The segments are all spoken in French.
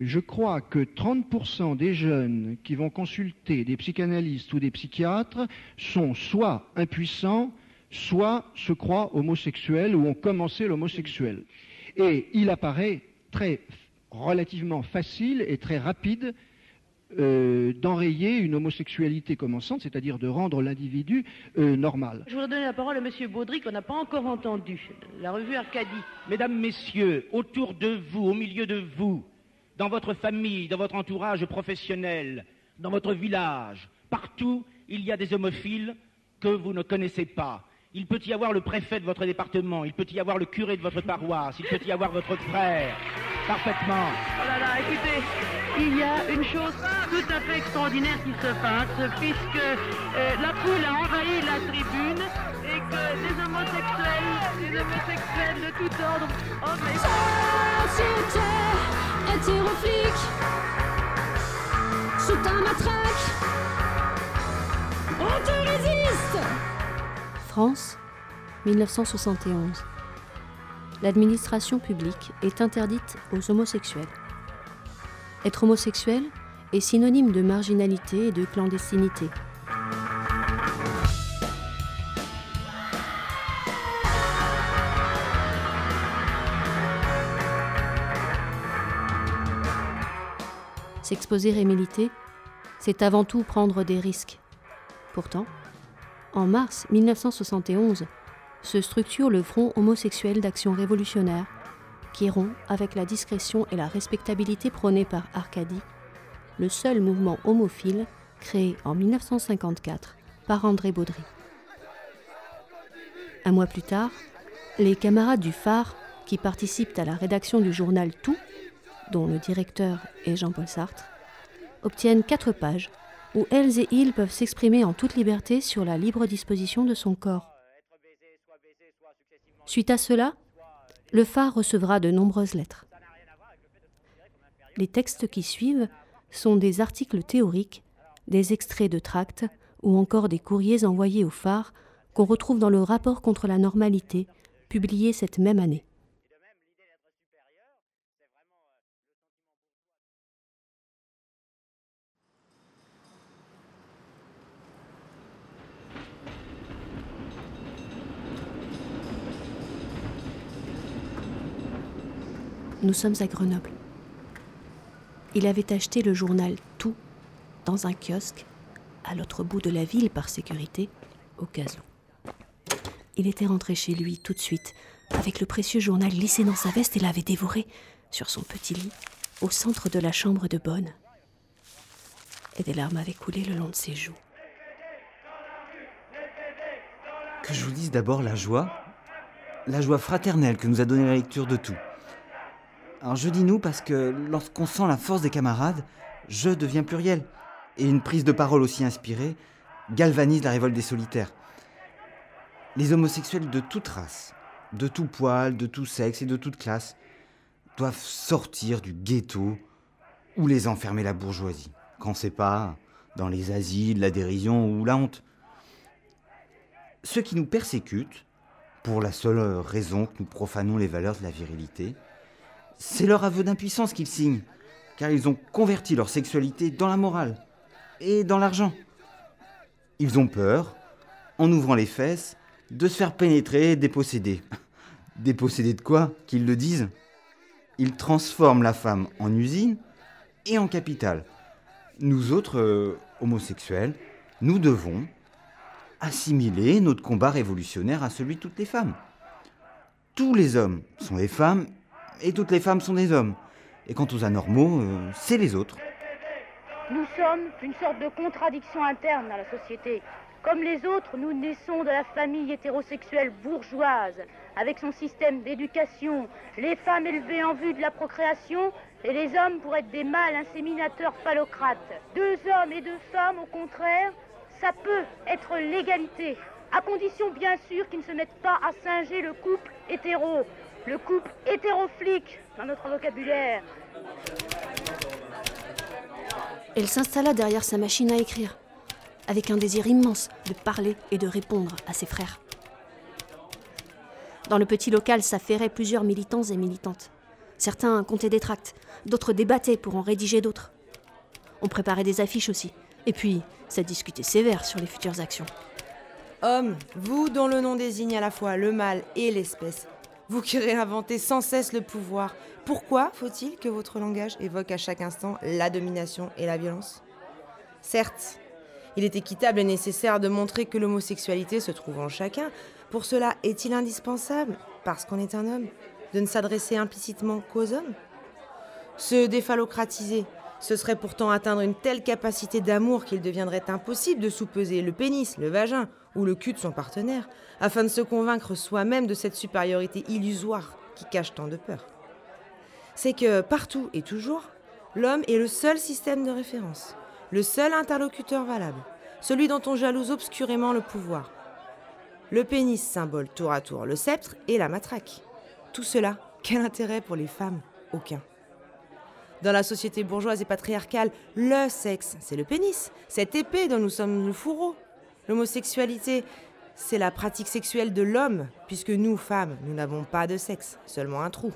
je crois que 30% des jeunes qui vont consulter des psychanalystes ou des psychiatres sont soit impuissants, soit se croient homosexuels ou ont commencé l'homosexuel. Et il apparaît très relativement facile et très rapide euh, d'enrayer une homosexualité commençante, c'est-à-dire de rendre l'individu euh, normal. Je voudrais donner la parole à M. Baudry qu'on n'a pas encore entendu, la revue Arcadie. Mesdames, Messieurs, autour de vous, au milieu de vous, dans votre famille, dans votre entourage professionnel, dans votre village, partout, il y a des homophiles que vous ne connaissez pas. Il peut y avoir le préfet de votre département, il peut y avoir le curé de votre paroisse, il peut y avoir votre frère. Parfaitement. Oh là là, écoutez, il y a une chose tout à fait extraordinaire qui se passe, puisque euh, la foule a envahi la tribune et que des homosexuels, des homosexuels de tout ordre, hommes sous ta matraque, on te résiste France, 1971 l'administration publique est interdite aux homosexuels. Être homosexuel est synonyme de marginalité et de clandestinité. S'exposer et militer, c'est avant tout prendre des risques. Pourtant, en mars 1971, se structure le Front homosexuel d'action révolutionnaire, qui rompt avec la discrétion et la respectabilité prônée par Arcadie, le seul mouvement homophile créé en 1954 par André Baudry. Un mois plus tard, les camarades du Phare, qui participent à la rédaction du journal Tout, dont le directeur est Jean-Paul Sartre, obtiennent quatre pages où elles et ils peuvent s'exprimer en toute liberté sur la libre disposition de son corps. Suite à cela, le phare recevra de nombreuses lettres. Les textes qui suivent sont des articles théoriques, des extraits de tracts ou encore des courriers envoyés au phare qu'on retrouve dans le rapport contre la normalité, publié cette même année. Nous sommes à Grenoble. Il avait acheté le journal Tout dans un kiosque à l'autre bout de la ville par sécurité, au cas. Il était rentré chez lui tout de suite, avec le précieux journal lissé dans sa veste et l'avait dévoré sur son petit lit, au centre de la chambre de Bonne. Et des larmes avaient coulé le long de ses joues. Que je vous dise d'abord la joie, la joie fraternelle que nous a donnée la lecture de tout. Alors je dis nous parce que lorsqu'on sent la force des camarades, je deviens pluriel. Et une prise de parole aussi inspirée galvanise la révolte des solitaires. Les homosexuels de toute race, de tout poil, de tout sexe et de toute classe doivent sortir du ghetto où les enfermer la bourgeoisie, quand c'est pas dans les asiles, la dérision ou la honte. Ceux qui nous persécutent, pour la seule raison que nous profanons les valeurs de la virilité, c'est leur aveu d'impuissance qu'ils signent, car ils ont converti leur sexualité dans la morale et dans l'argent. Ils ont peur, en ouvrant les fesses, de se faire pénétrer et déposséder. déposséder de quoi Qu'ils le disent? Ils transforment la femme en usine et en capital. Nous autres, euh, homosexuels, nous devons assimiler notre combat révolutionnaire à celui de toutes les femmes. Tous les hommes sont des femmes et toutes les femmes sont des hommes. Et quant aux anormaux, euh, c'est les autres. Nous sommes une sorte de contradiction interne dans la société. Comme les autres, nous naissons de la famille hétérosexuelle bourgeoise, avec son système d'éducation, les femmes élevées en vue de la procréation, et les hommes pour être des mâles inséminateurs phallocrates. Deux hommes et deux femmes, au contraire, ça peut être l'égalité, à condition bien sûr qu'ils ne se mettent pas à singer le couple hétéro, le couple hétéroflique dans notre vocabulaire. Elle s'installa derrière sa machine à écrire, avec un désir immense de parler et de répondre à ses frères. Dans le petit local s'affairaient plusieurs militants et militantes. Certains comptaient des tracts, d'autres débattaient pour en rédiger d'autres. On préparait des affiches aussi. Et puis, ça discutait sévère sur les futures actions. Hommes, vous dont le nom désigne à la fois le mal et l'espèce, vous qui réinventez sans cesse le pouvoir, pourquoi faut-il que votre langage évoque à chaque instant la domination et la violence? Certes, il est équitable et nécessaire de montrer que l'homosexualité se trouve en chacun. Pour cela, est-il indispensable, parce qu'on est un homme, de ne s'adresser implicitement qu'aux hommes? Se déphallocratiser, ce serait pourtant atteindre une telle capacité d'amour qu'il deviendrait impossible de sous-peser le pénis, le vagin ou le cul de son partenaire, afin de se convaincre soi-même de cette supériorité illusoire qui cache tant de peur. C'est que partout et toujours, l'homme est le seul système de référence, le seul interlocuteur valable, celui dont on jalouse obscurément le pouvoir. Le pénis symbole tour à tour le sceptre et la matraque. Tout cela, quel intérêt pour les femmes? Aucun. Dans la société bourgeoise et patriarcale, le sexe, c'est le pénis, cette épée dont nous sommes le fourreau. L'homosexualité, c'est la pratique sexuelle de l'homme, puisque nous, femmes, nous n'avons pas de sexe, seulement un trou.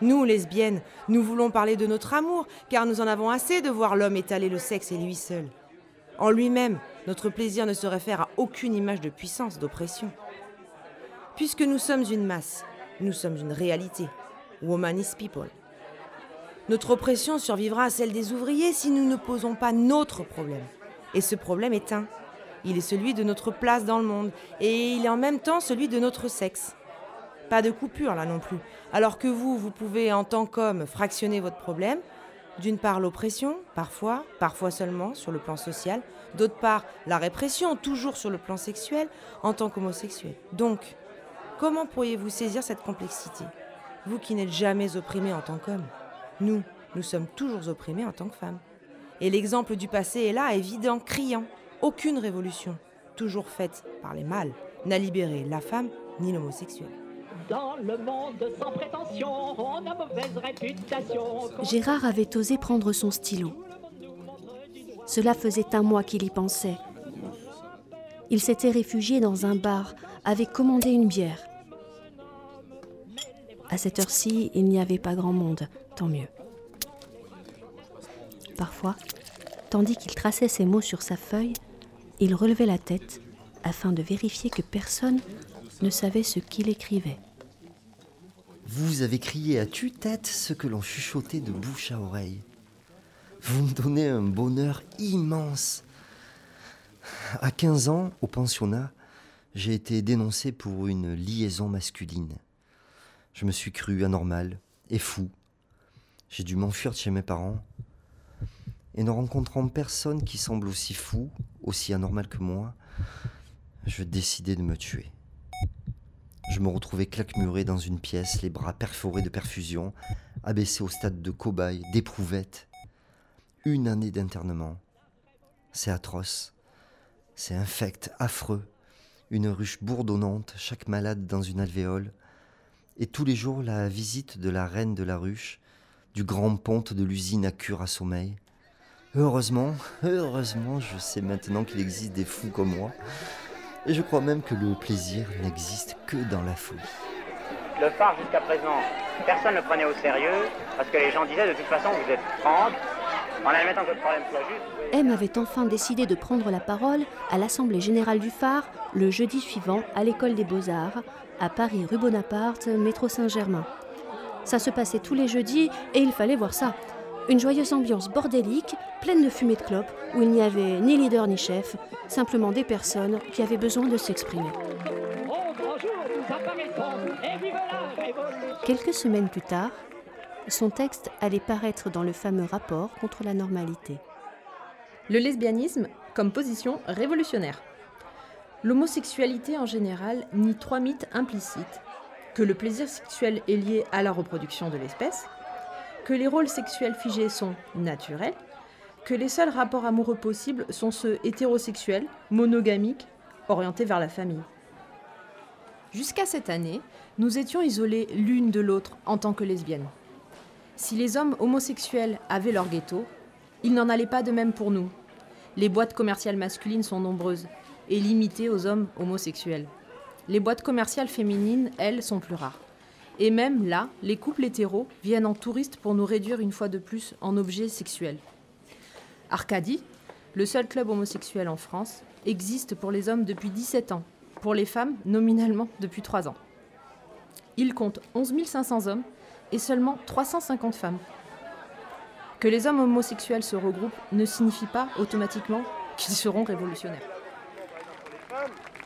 Nous, lesbiennes, nous voulons parler de notre amour, car nous en avons assez de voir l'homme étaler le sexe et lui seul. En lui-même, notre plaisir ne se réfère à aucune image de puissance, d'oppression. Puisque nous sommes une masse, nous sommes une réalité. Woman is people. Notre oppression survivra à celle des ouvriers si nous ne posons pas notre problème. Et ce problème est un. Il est celui de notre place dans le monde, et il est en même temps celui de notre sexe. Pas de coupure là non plus. Alors que vous, vous pouvez en tant qu'homme fractionner votre problème. D'une part l'oppression, parfois, parfois seulement sur le plan social. D'autre part la répression, toujours sur le plan sexuel, en tant qu'homosexuel. Donc, comment pourriez-vous saisir cette complexité? Vous qui n'êtes jamais opprimé en tant qu'homme. Nous, nous sommes toujours opprimés en tant que femmes. Et l'exemple du passé est là, évident, criant. Aucune révolution, toujours faite par les mâles, n'a libéré la femme ni l'homosexuel. Dans le monde sans prétention, on a mauvaise réputation. Gérard avait osé prendre son stylo. Cela faisait un mois qu'il y pensait. Il s'était réfugié dans un bar, avait commandé une bière. À cette heure-ci, il n'y avait pas grand monde, mieux. Parfois, tandis qu'il traçait ses mots sur sa feuille, il relevait la tête afin de vérifier que personne ne savait ce qu'il écrivait. Vous avez crié à tue-tête ce que l'on chuchotait de bouche à oreille. Vous me donnez un bonheur immense. À 15 ans, au pensionnat, j'ai été dénoncé pour une liaison masculine. Je me suis cru anormal et fou. J'ai dû m'enfuir de chez mes parents. Et ne rencontrant personne qui semble aussi fou, aussi anormal que moi, je décidai de me tuer. Je me retrouvais claquemuré dans une pièce, les bras perforés de perfusion, abaissé au stade de cobaye, d'éprouvette. Une année d'internement. C'est atroce. C'est infect, affreux. Une ruche bourdonnante, chaque malade dans une alvéole. Et tous les jours la visite de la reine de la ruche, du grand ponte de l'usine à cure à sommeil. Heureusement, heureusement, je sais maintenant qu'il existe des fous comme moi. Et je crois même que le plaisir n'existe que dans la folie. Le phare, jusqu'à présent, personne ne le prenait au sérieux, parce que les gens disaient de toute façon, vous êtes franc, en admettant que le problème soit juste. M avait enfin décidé de prendre la parole à l'Assemblée générale du phare le jeudi suivant à l'école des beaux-arts, à Paris rue Bonaparte, métro Saint-Germain. Ça se passait tous les jeudis et il fallait voir ça. Une joyeuse ambiance bordélique, pleine de fumée de clope, où il n'y avait ni leader ni chef, simplement des personnes qui avaient besoin de s'exprimer. Quelques semaines plus tard, son texte allait paraître dans le fameux rapport contre la normalité. Le lesbianisme comme position révolutionnaire. L'homosexualité en général nie trois mythes implicites. Que le plaisir sexuel est lié à la reproduction de l'espèce, que les rôles sexuels figés sont naturels, que les seuls rapports amoureux possibles sont ceux hétérosexuels, monogamiques, orientés vers la famille. Jusqu'à cette année, nous étions isolés l'une de l'autre en tant que lesbiennes. Si les hommes homosexuels avaient leur ghetto, il n'en allait pas de même pour nous. Les boîtes commerciales masculines sont nombreuses et limitées aux hommes homosexuels. Les boîtes commerciales féminines, elles, sont plus rares. Et même là, les couples hétéros viennent en touristes pour nous réduire une fois de plus en objets sexuels. Arcadie, le seul club homosexuel en France, existe pour les hommes depuis 17 ans, pour les femmes nominalement depuis 3 ans. Il compte 11 500 hommes et seulement 350 femmes. Que les hommes homosexuels se regroupent ne signifie pas automatiquement qu'ils seront révolutionnaires.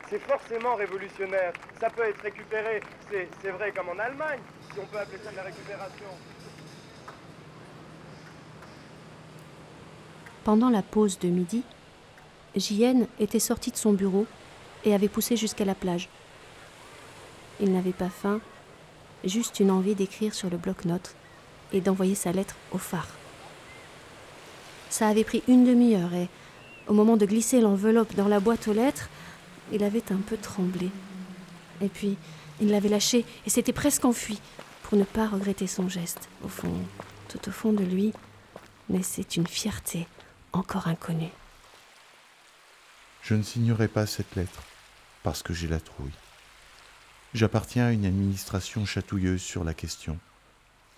C'est forcément révolutionnaire. Ça peut être récupéré, c'est vrai comme en Allemagne, si on peut appeler ça de la récupération. Pendant la pause de midi, JN était sorti de son bureau et avait poussé jusqu'à la plage. Il n'avait pas faim, juste une envie d'écrire sur le bloc-notes et d'envoyer sa lettre au phare. Ça avait pris une demi-heure et, au moment de glisser l'enveloppe dans la boîte aux lettres, il avait un peu tremblé. Et puis, il l'avait lâché et s'était presque enfui pour ne pas regretter son geste. Au fond, tout au fond de lui, naissait une fierté encore inconnue. Je ne signerai pas cette lettre parce que j'ai la trouille. J'appartiens à une administration chatouilleuse sur la question,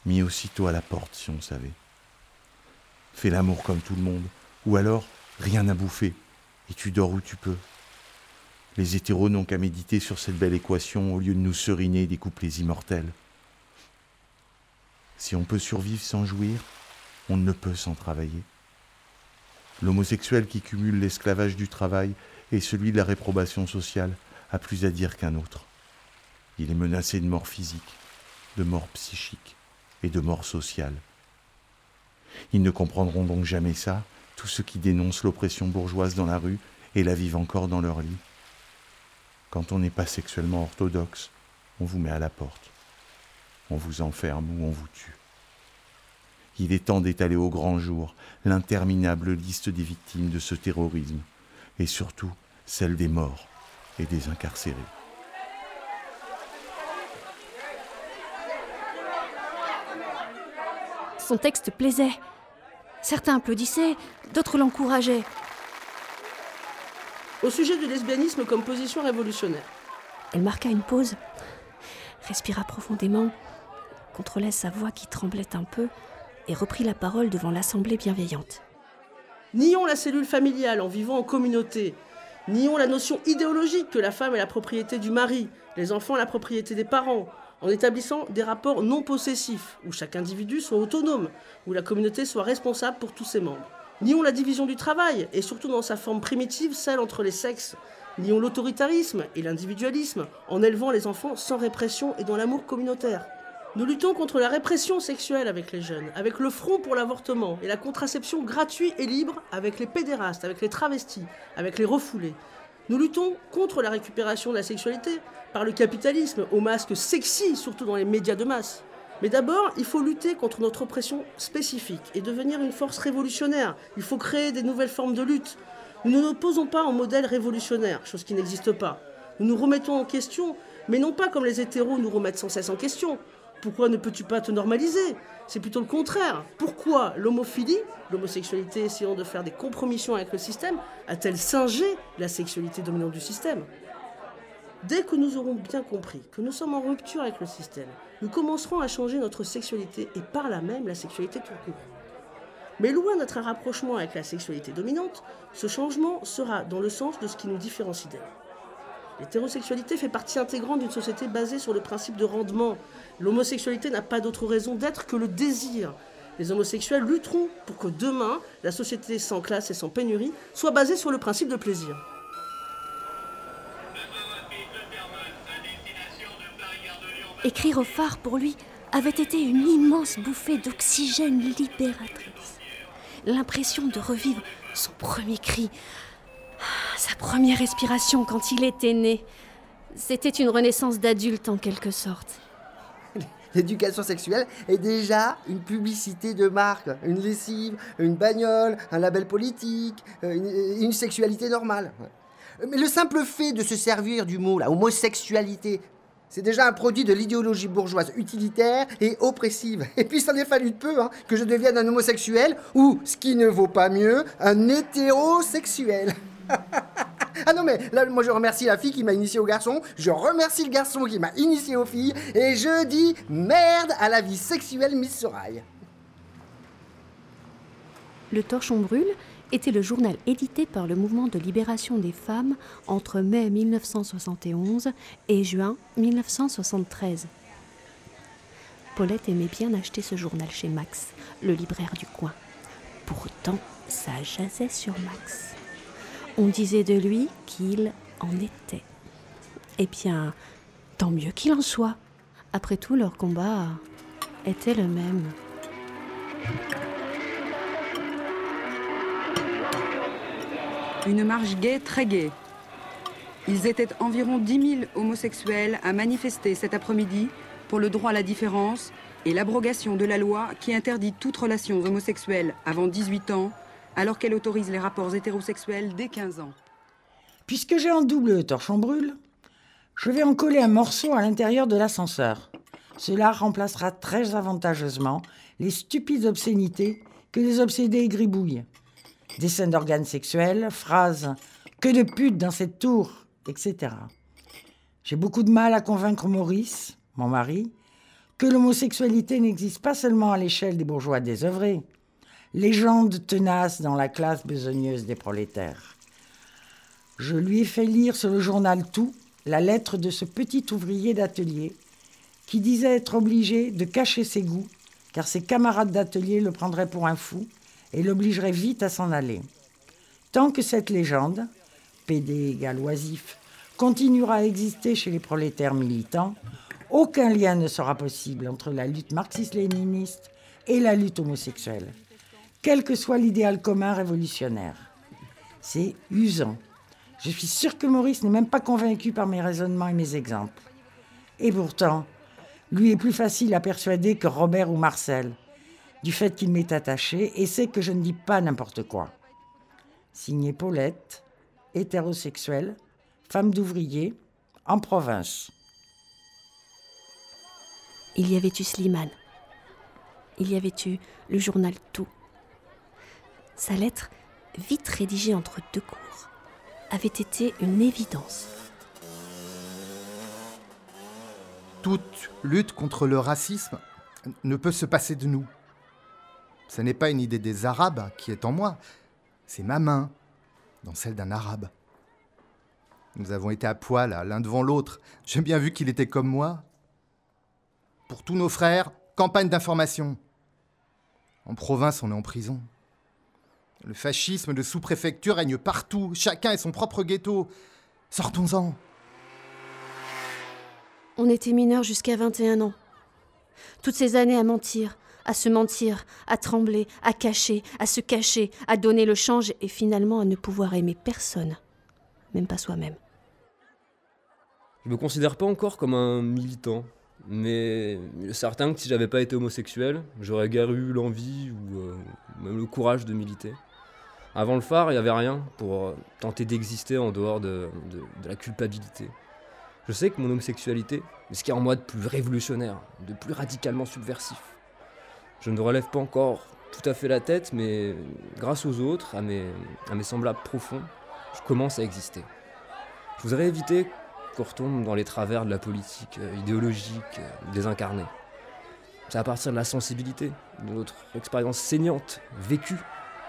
mis aussitôt à la porte si on savait. Fais l'amour comme tout le monde, ou alors rien à bouffer, et tu dors où tu peux. Les hétéros n'ont qu'à méditer sur cette belle équation au lieu de nous seriner des couplets immortels. Si on peut survivre sans jouir, on ne peut sans travailler. L'homosexuel qui cumule l'esclavage du travail et celui de la réprobation sociale a plus à dire qu'un autre. Il est menacé de mort physique, de mort psychique et de mort sociale. Ils ne comprendront donc jamais ça, tous ceux qui dénoncent l'oppression bourgeoise dans la rue et la vivent encore dans leur lit. Quand on n'est pas sexuellement orthodoxe, on vous met à la porte. On vous enferme ou on vous tue. Il est temps d'étaler au grand jour l'interminable liste des victimes de ce terrorisme, et surtout celle des morts et des incarcérés. Son texte plaisait. Certains applaudissaient, d'autres l'encourageaient au sujet du lesbianisme comme position révolutionnaire. Elle marqua une pause, respira profondément, contrôla sa voix qui tremblait un peu et reprit la parole devant l'assemblée bienveillante. Nions la cellule familiale en vivant en communauté. Nions la notion idéologique que la femme est la propriété du mari, les enfants la propriété des parents, en établissant des rapports non possessifs, où chaque individu soit autonome, où la communauté soit responsable pour tous ses membres. Nions la division du travail, et surtout dans sa forme primitive, celle entre les sexes. Nions l'autoritarisme et l'individualisme, en élevant les enfants sans répression et dans l'amour communautaire. Nous luttons contre la répression sexuelle avec les jeunes, avec le front pour l'avortement et la contraception gratuite et libre avec les pédérastes, avec les travestis, avec les refoulés. Nous luttons contre la récupération de la sexualité par le capitalisme, au masque sexy, surtout dans les médias de masse. Mais d'abord, il faut lutter contre notre oppression spécifique et devenir une force révolutionnaire. Il faut créer des nouvelles formes de lutte. Nous ne nous opposons pas au modèle révolutionnaire, chose qui n'existe pas. Nous nous remettons en question, mais non pas comme les hétéros nous remettent sans cesse en question. Pourquoi ne peux-tu pas te normaliser? C'est plutôt le contraire. Pourquoi l'homophilie, l'homosexualité essayant de faire des compromissions avec le système, a-t-elle singé la sexualité dominante du système? Dès que nous aurons bien compris que nous sommes en rupture avec le système, nous commencerons à changer notre sexualité et par là même la sexualité tout court. Mais loin d'être un rapprochement avec la sexualité dominante, ce changement sera dans le sens de ce qui nous différencie d'elle. L'hétérosexualité fait partie intégrante d'une société basée sur le principe de rendement. L'homosexualité n'a pas d'autre raison d'être que le désir. Les homosexuels lutteront pour que demain, la société sans classe et sans pénurie soit basée sur le principe de plaisir. Écrire au phare pour lui avait été une immense bouffée d'oxygène libératrice. L'impression de revivre son premier cri, sa première respiration quand il était né. C'était une renaissance d'adulte en quelque sorte. L'éducation sexuelle est déjà une publicité de marque, une lessive, une bagnole, un label politique, une, une sexualité normale. Mais le simple fait de se servir du mot, la homosexualité, c'est déjà un produit de l'idéologie bourgeoise utilitaire et oppressive. Et puis, ça n'est fallu de peu hein, que je devienne un homosexuel ou, ce qui ne vaut pas mieux, un hétérosexuel. Ah non, mais là, moi je remercie la fille qui m'a initié au garçon, je remercie le garçon qui m'a initié aux filles, et je dis merde à la vie sexuelle Miss Sorail. Le Torchon brûle était le journal édité par le mouvement de libération des femmes entre mai 1971 et juin 1973. Paulette aimait bien acheter ce journal chez Max, le libraire du coin. Pourtant, ça jasait sur Max. On disait de lui qu'il en était. Eh bien, tant mieux qu'il en soit. Après tout, leur combat était le même. Une marche gay très gaie. Ils étaient environ 10 000 homosexuels à manifester cet après-midi pour le droit à la différence et l'abrogation de la loi qui interdit toute relation homosexuelle avant 18 ans, alors qu'elle autorise les rapports hétérosexuels dès 15 ans. Puisque j'ai en double torchon brûle, je vais en coller un morceau à l'intérieur de l'ascenseur. Cela remplacera très avantageusement les stupides obscénités que les obsédés gribouillent. Des d'organes sexuels, phrases que de putes dans cette tour, etc. J'ai beaucoup de mal à convaincre Maurice, mon mari, que l'homosexualité n'existe pas seulement à l'échelle des bourgeois désœuvrés, légende tenace dans la classe besogneuse des prolétaires. Je lui ai fait lire sur le journal Tout la lettre de ce petit ouvrier d'atelier qui disait être obligé de cacher ses goûts car ses camarades d'atelier le prendraient pour un fou et l'obligeraient vite à s'en aller. Tant que cette légende, PD égal oisif, continuera à exister chez les prolétaires militants, aucun lien ne sera possible entre la lutte marxiste-léniniste et la lutte homosexuelle, quel que soit l'idéal commun révolutionnaire. C'est usant. Je suis sûr que Maurice n'est même pas convaincu par mes raisonnements et mes exemples. Et pourtant, lui est plus facile à persuader que Robert ou Marcel, du fait qu'il m'est attaché et sait que je ne dis pas n'importe quoi. Signé Paulette, hétérosexuelle, femme d'ouvrier, en province. Il y avait eu Slimane? Il y avait eu le journal Tout? Sa lettre, vite rédigée entre deux cours, avait été une évidence. Toute lutte contre le racisme ne peut se passer de nous. Ce n'est pas une idée des Arabes qui est en moi, c'est ma main dans celle d'un Arabe. Nous avons été à poil l'un devant l'autre. J'ai bien vu qu'il était comme moi. Pour tous nos frères, campagne d'information. En province, on est en prison. Le fascisme de sous-préfecture règne partout. Chacun est son propre ghetto. Sortons-en. On était mineurs jusqu'à 21 ans. Toutes ces années à mentir, à se mentir, à trembler, à cacher, à se cacher, à donner le change et finalement à ne pouvoir aimer personne, même pas soi-même. Je me considère pas encore comme un militant, mais certain que si j'avais pas été homosexuel, j'aurais guère eu l'envie ou euh, même le courage de militer. Avant le phare, il n'y avait rien pour euh, tenter d'exister en dehors de, la culpabilité. Je sais que mon homosexualité est ce qu'il y a en moi de plus révolutionnaire, de plus radicalement subversif. Je ne relève pas encore tout à fait la tête, mais grâce aux autres, à mes, semblables profonds, je commence à exister. Je voudrais éviter qu'on retombe dans les travers de la politique euh, idéologique, euh, désincarnée. C'est à partir de la sensibilité, de notre expérience saignante, vécue,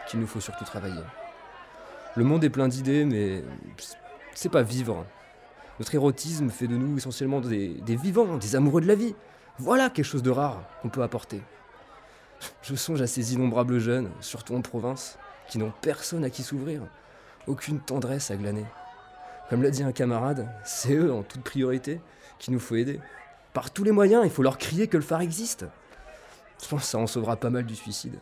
qu'il nous faut surtout travailler. Le monde est plein d'idées, mais c'est pas vivre. Notre érotisme fait de nous essentiellement des, vivants, des amoureux de la vie. Voilà quelque chose de rare qu'on peut apporter. Je songe à ces innombrables jeunes, surtout en province, qui n'ont personne à qui s'ouvrir, aucune tendresse à glaner. Comme l'a dit un camarade, c'est eux en toute priorité qu'il nous faut aider. Par tous les moyens, il faut leur crier que le phare existe. Je pense que ça en sauvera pas mal du suicide.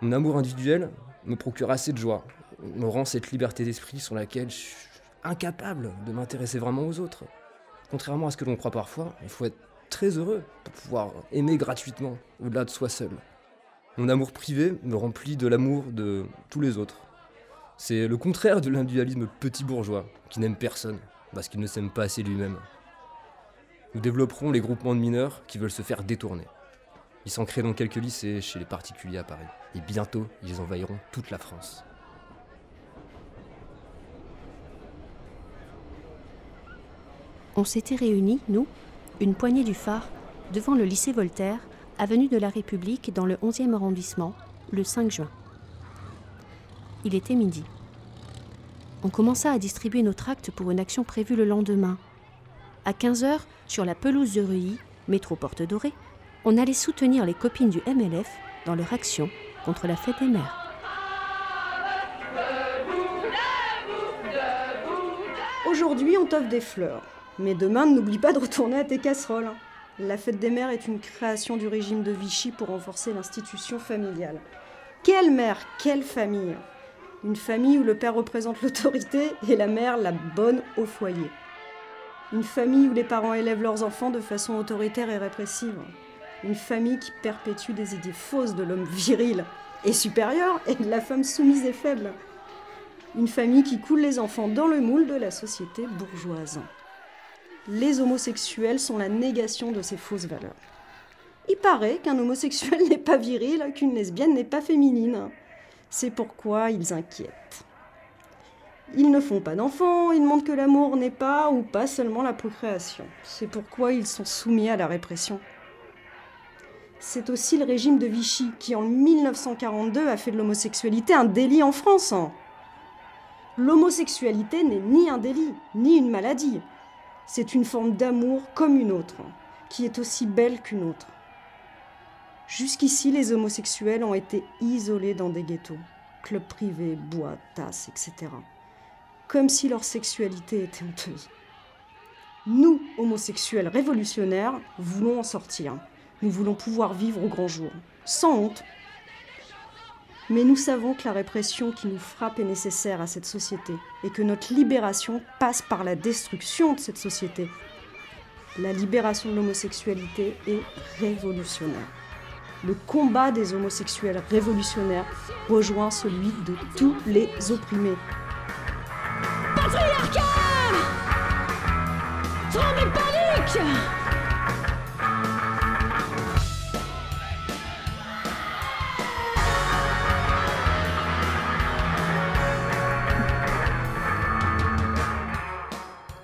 Mon amour individuel me procure assez de joie, me rend cette liberté d'esprit sur laquelle je suis incapable de m'intéresser vraiment aux autres. Contrairement à ce que l'on croit parfois, il faut être très heureux pour pouvoir aimer gratuitement, au-delà de soi seul. Mon amour privé me remplit de l'amour de tous les autres. C'est le contraire de l'individualisme petit bourgeois, qui n'aime personne, parce qu'il ne s'aime pas assez lui-même. Nous développerons les groupements de mineurs qui veulent se faire détourner. Ils s'en créent dans quelques lycées chez les particuliers à Paris, et bientôt ils envahiront toute la France. On s'était réunis, nous, une poignée du phare, devant le lycée Voltaire, avenue de la République, dans le 11e arrondissement, le 5 juin. Il était midi. On commença à distribuer nos tracts pour une action prévue le lendemain. À 15 heures, sur la pelouse de Reuilly, métro Porte Dorée, on allait soutenir les copines du MLF dans leur action contre la fête des mères. Aujourd'hui, on t'offre des fleurs. Mais demain, n'oublie pas de retourner à tes casseroles. La fête des mères est une création du régime de Vichy pour renforcer l'institution familiale. Quelle mère, quelle famille Une famille où le père représente l'autorité et la mère la bonne au foyer. Une famille où les parents élèvent leurs enfants de façon autoritaire et répressive. Une famille qui perpétue des idées fausses de l'homme viril et supérieur et de la femme soumise et faible. Une famille qui coule les enfants dans le moule de la société bourgeoise. Les homosexuels sont la négation de ces fausses valeurs. Il paraît qu'un homosexuel n'est pas viril, qu'une lesbienne n'est pas féminine. C'est pourquoi ils inquiètent. Ils ne font pas d'enfants, ils montrent que l'amour n'est pas ou pas seulement la procréation. C'est pourquoi ils sont soumis à la répression. C'est aussi le régime de Vichy qui, en 1942, a fait de l'homosexualité un délit en France. L'homosexualité n'est ni un délit, ni une maladie. C'est une forme d'amour comme une autre, qui est aussi belle qu'une autre. Jusqu'ici, les homosexuels ont été isolés dans des ghettos, clubs privés, bois, tasses, etc. Comme si leur sexualité était honteuse. Nous, homosexuels révolutionnaires, voulons en sortir. Nous voulons pouvoir vivre au grand jour, sans honte. Mais nous savons que la répression qui nous frappe est nécessaire à cette société et que notre libération passe par la destruction de cette société. La libération de l'homosexualité est révolutionnaire. Le combat des homosexuels révolutionnaires rejoint celui de tous les opprimés. Patriarcat Tremble panique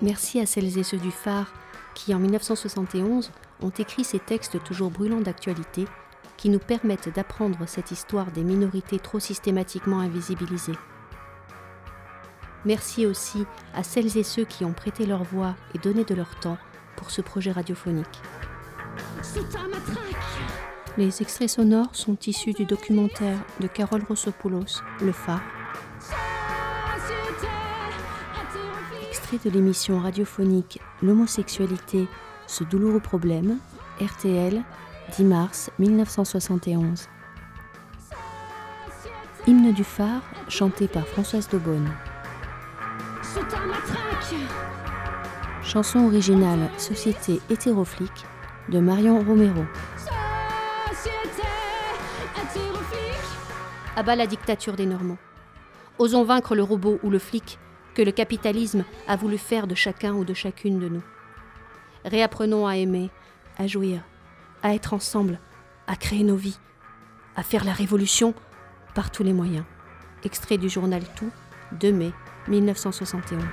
Merci à celles et ceux du phare qui, en 1971, ont écrit ces textes toujours brûlants d'actualité qui nous permettent d'apprendre cette histoire des minorités trop systématiquement invisibilisées. Merci aussi à celles et ceux qui ont prêté leur voix et donné de leur temps pour ce projet radiophonique. Les extraits sonores sont issus du documentaire de Carole Rossopoulos, Le Phare, extrait de l'émission radiophonique L'homosexualité, ce douloureux problème, RTL, 10 mars 1971. Hymne du phare, chanté par Françoise Daubonne. Chanson originale Société hétéroflique de Marion Romero. À bas la dictature des Normands. Osons vaincre le robot ou le flic que le capitalisme a voulu faire de chacun ou de chacune de nous. Réapprenons à aimer, à jouir, à être ensemble, à créer nos vies, à faire la révolution par tous les moyens. Extrait du journal Tout, 2 mai 1971.